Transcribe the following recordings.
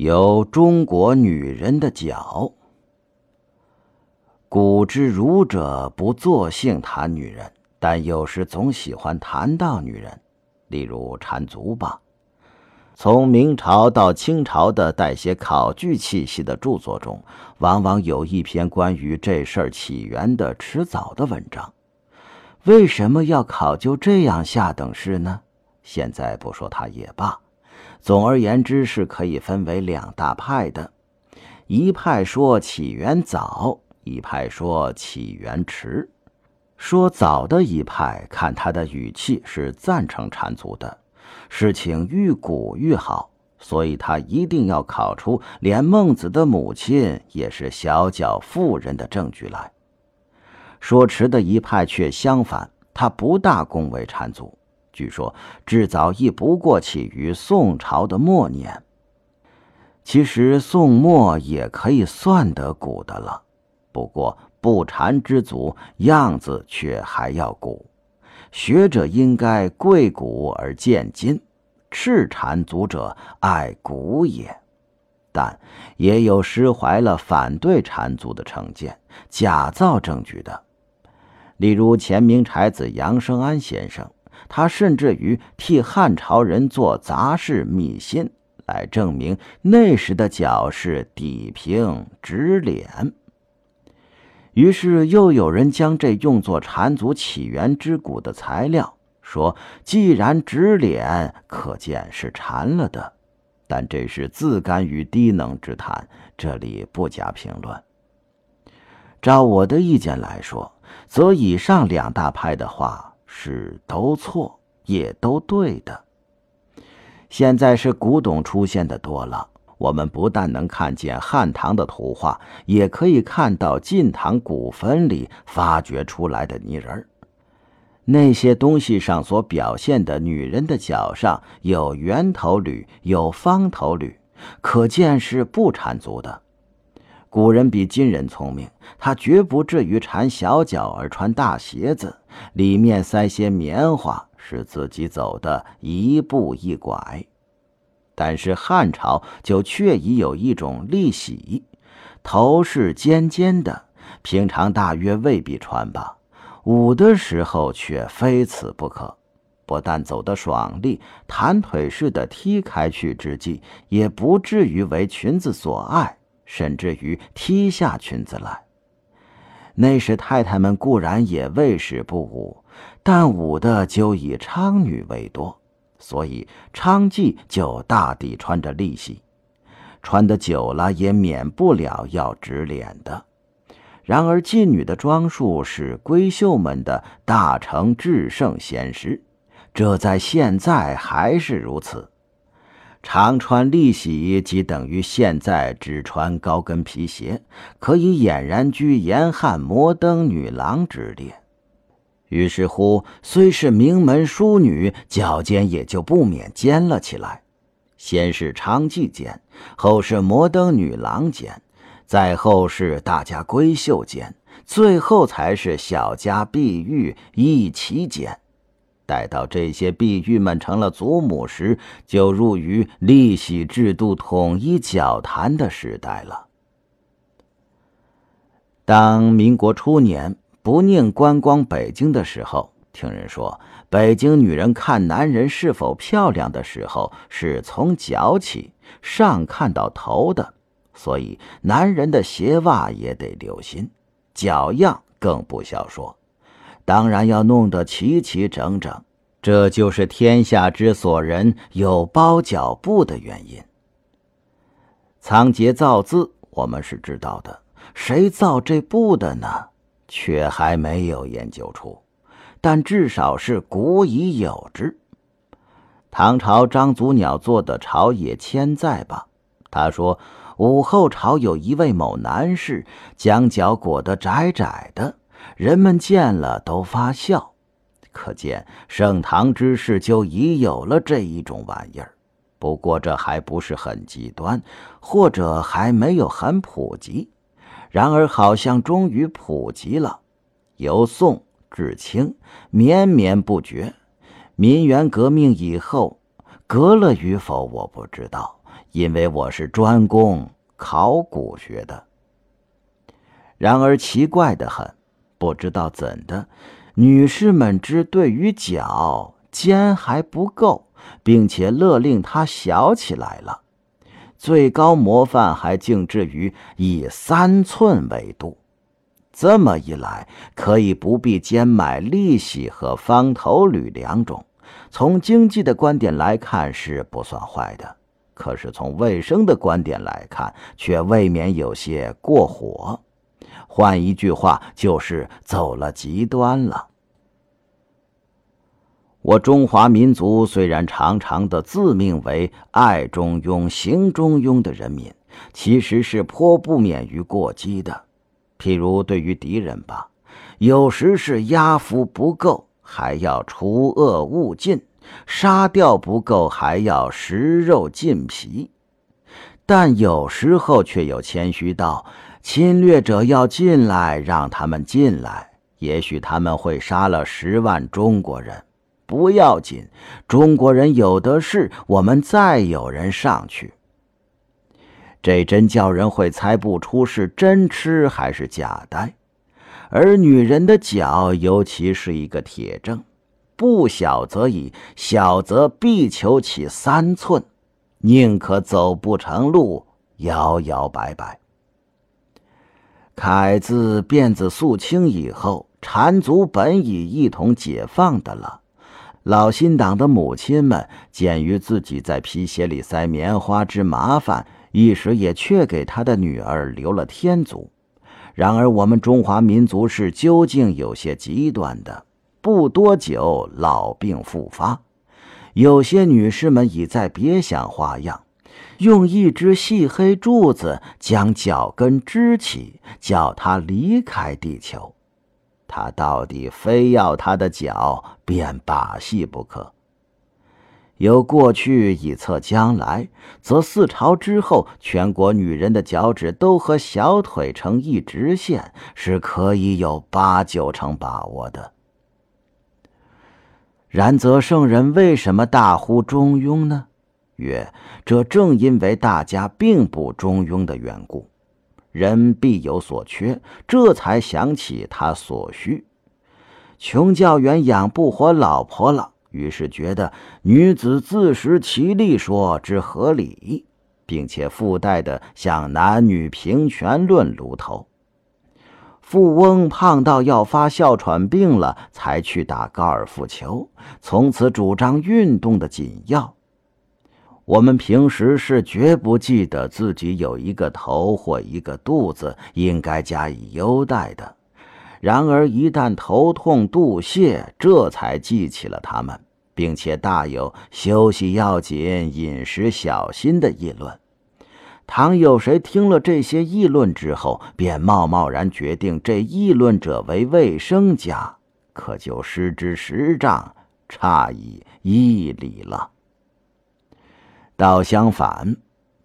有中国女人的脚。古之儒者不作性谈女人，但有时总喜欢谈到女人，例如缠足吧。从明朝到清朝的带些考据气息的著作中，往往有一篇关于这事儿起源的迟早的文章。为什么要考究这样下等事呢？现在不说它也罢。总而言之，是可以分为两大派的：一派说起源早，一派说起源迟。说早的一派，看他的语气是赞成缠足的，事情愈古愈好，所以他一定要考出连孟子的母亲也是小脚妇人的证据来。说迟的一派却相反，他不大恭维缠足。据说至早亦不过起于宋朝的末年。其实宋末也可以算得古的了，不过不缠之祖样子却还要古。学者应该贵古而见今，赤缠足者爱古也。但也有失怀了反对缠足的成见，假造证据的。例如前明才子杨生安先生，他甚至于替汉朝人做杂事秘辛，来证明那时的脚是底平直脸。于是又有人将这用作缠足起源之骨的材料，说既然直脸，可见是缠了的。但这是自甘于低能之谈，这里不加评论。照我的意见来说。则以上两大派的话是都错也都对的。现在是古董出现的多了，我们不但能看见汉唐的图画，也可以看到晋唐古坟里发掘出来的泥人儿。那些东西上所表现的女人的脚上有圆头履，有方头履，可见是不缠足的。古人比今人聪明，他绝不至于缠小脚而穿大鞋子，里面塞些棉花，使自己走的一步一拐。但是汉朝就确已有一种立喜，头是尖尖的，平常大约未必穿吧，舞的时候却非此不可。不但走得爽利，弹腿似的踢开去之际，也不至于为裙子所碍。甚至于踢下裙子来。那时太太们固然也未使不舞，但舞的就以娼女为多，所以娼妓就大抵穿着利息，穿得久了也免不了要直脸的。然而妓女的装束是闺秀们的大成至圣先师，这在现在还是如此。常穿利喜，即等于现在只穿高跟皮鞋，可以俨然居严汉摩登女郎之列。于是乎，虽是名门淑女，脚尖也就不免尖了起来。先是娼妓尖，后是摩登女郎尖，再后是大家闺秀尖，最后才是小家碧玉一齐尖。待到这些碧玉们成了祖母时，就入于立喜制度统一脚坛的时代了。当民国初年不宁观光北京的时候，听人说，北京女人看男人是否漂亮的时候，是从脚起，上看到头的，所以男人的鞋袜也得留心，脚样更不消说。当然要弄得齐齐整整，这就是天下之所人有包脚布的原因。仓颉造字，我们是知道的，谁造这布的呢？却还没有研究出，但至少是古已有之。唐朝张祖鸟做的《朝野千载》吧，他说武后朝有一位某男士，将脚裹得窄窄的。人们见了都发笑，可见盛唐之事就已有了这一种玩意儿。不过这还不是很极端，或者还没有很普及。然而好像终于普及了，由宋至清绵绵不绝。民元革命以后，革了与否我不知道，因为我是专攻考古学的。然而奇怪的很，不知道怎的，女士们只对于脚尖还不够，并且勒令它小起来了。最高模范还竟至于以三寸为度，这么一来，可以不必兼买利息和方头履两种。从经济的观点来看是不算坏的，可是从卫生的观点来看，却未免有些过火。换一句话，就是走了极端了。我中华民族虽然常常的自命为爱中庸、行中庸的人民，其实是颇不免于过激的。譬如对于敌人吧，有时是压服不够，还要除恶务尽；杀掉不够，还要食肉尽皮。但有时候却又谦虚到：侵略者要进来，让他们进来，也许他们会杀了十万中国人。不要紧，中国人有的是，我们再有人上去。这真叫人会猜不出是真痴还是假呆。而女人的脚尤其是一个铁证，不小则已，小则必求其三寸，宁可走不成路，摇摇摆摆。凯自辫子肃清以后，缠足本已一同解放的了。老新党的母亲们鉴于自己在皮鞋里塞棉花之麻烦，一时也却给他的女儿留了天足。然而我们中华民族是究竟有些极端的，不多久老病复发。有些女士们已在别想花样，用一只细黑柱子将脚跟支起，叫它离开地球。他到底非要他的脚变把戏不可。由过去以测将来，则四朝之后，全国女人的脚趾都和小腿成一直线，是可以有八九成把握的。然则圣人为什么大呼中庸呢？曰：这正因为大家并不中庸的缘故。人必有所缺，这才想起他所需。穷教员养不活老婆了，于是觉得女子自食其力说之合理，并且附带的向男女平权论炉头。富翁胖到要发哮喘病了，才去打高尔夫球，从此主张运动的紧要。我们平时是绝不记得自己有一个头或一个肚子应该加以优待的，然而一旦头痛肚泻，这才记起了他们，并且大有休息要紧、饮食小心的议论。倘有谁听了这些议论之后，便贸贸然决定这议论者为卫生家，可就失之十丈，差以一里了。倒相反，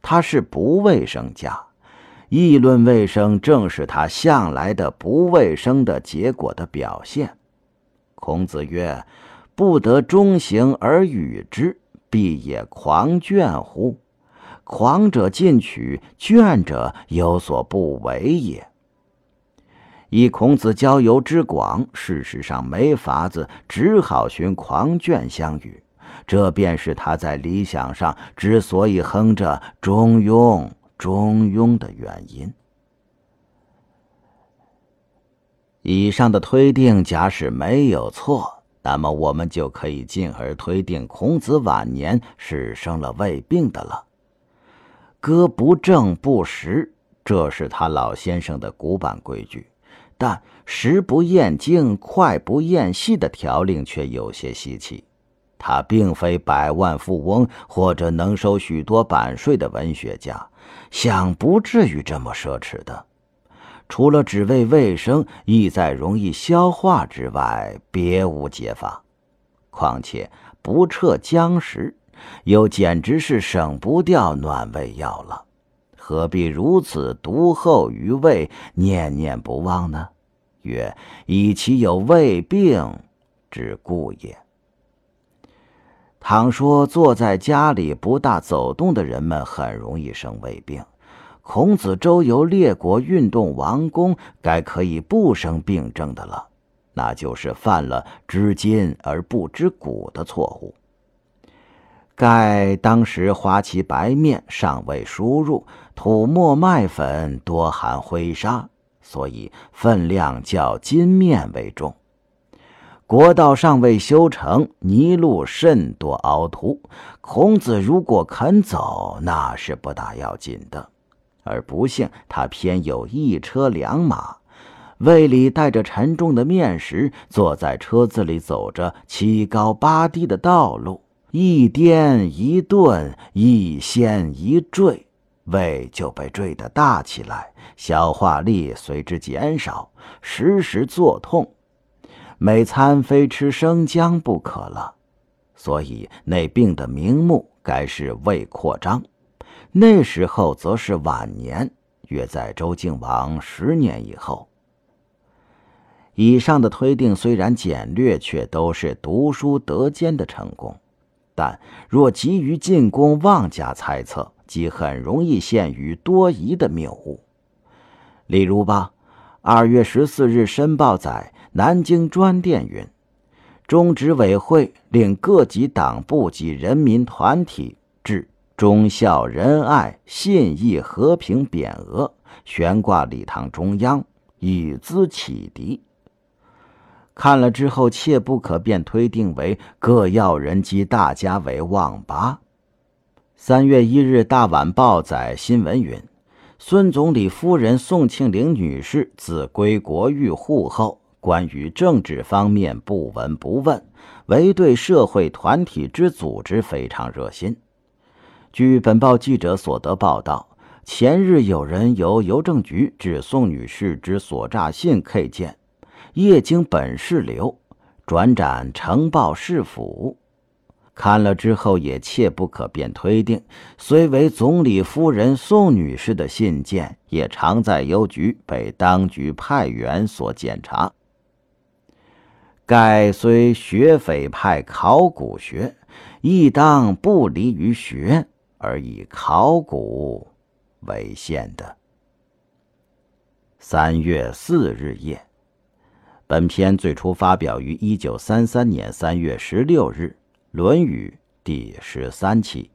他是不卫生家，议论卫生正是他向来的不卫生的结果的表现。孔子曰：“不得中行而与之，必也狂倦乎？狂者进取，倦者有所不为也。”以孔子交游之广，事实上没法子，只好寻狂倦相与。这便是他在理想上之所以哼着“中庸，中庸”的原因。以上的推定假使没有错，那么我们就可以进而推定孔子晚年是生了胃病的了。歌不正不食，这是他老先生的古板规矩；但食不厌精，脍不厌细的条令却有些稀奇。他并非百万富翁或者能收许多版税的文学家，想不至于这么奢侈的。除了只为卫生、意在容易消化之外，别无解法。况且不撤僵食，又简直是省不掉暖胃药了。何必如此独厚于胃，念念不忘呢？曰：以其有胃病之故也。倘说坐在家里不大走动的人们很容易生胃病，孔子周游列国运动王宫，该可以不生病症的了。那就是犯了知今而不知古的错误。盖当时花旗白面尚未输入，土墨麦粉多含灰沙，所以分量较金面为重。国道尚未修成，泥路甚多凹凸。孔子如果肯走，那是不大要紧的。而不幸他偏有一车两马。胃里带着沉重的面食，坐在车子里走着七高八低的道路，一颠一顿，一掀一坠，胃就被坠得大起来，消化力随之减少，时时作痛，每餐非吃生姜不可了。所以那病的名目该是胃扩张。那时候则是晚年，约在周敬王十年以后。以上的推定虽然简略，却都是读书得兼的成功。但若急于进攻，妄加猜测，即很容易陷于多疑的谬误。例如吧，二月十四日，《申报》载南京专电云：中执委会令各级党部及人民团体致忠孝仁爱信义和平匾额，悬挂礼堂中央，以资启迪。看了之后，切不可便推定为各要人及大家为望八。三月一日，《大晚报》载新闻云：孙总理夫人宋庆龄女士自归国寓沪后，关于政治方面不闻不问，唯对社会团体之组织非常热心。据本报记者所得报道，前日有人由邮政局指宋女士之所诈信 K 件。业经本市流，转展呈报市府。看了之后，也切不可便推定，虽为总理夫人宋女士的信件，也常在邮局被当局派员所检查。盖虽学匪派考古学，亦当不离于学，而以考古为限的。三月四日夜。本篇最初发表于一九三三年三月十六日，《论语》第十三期。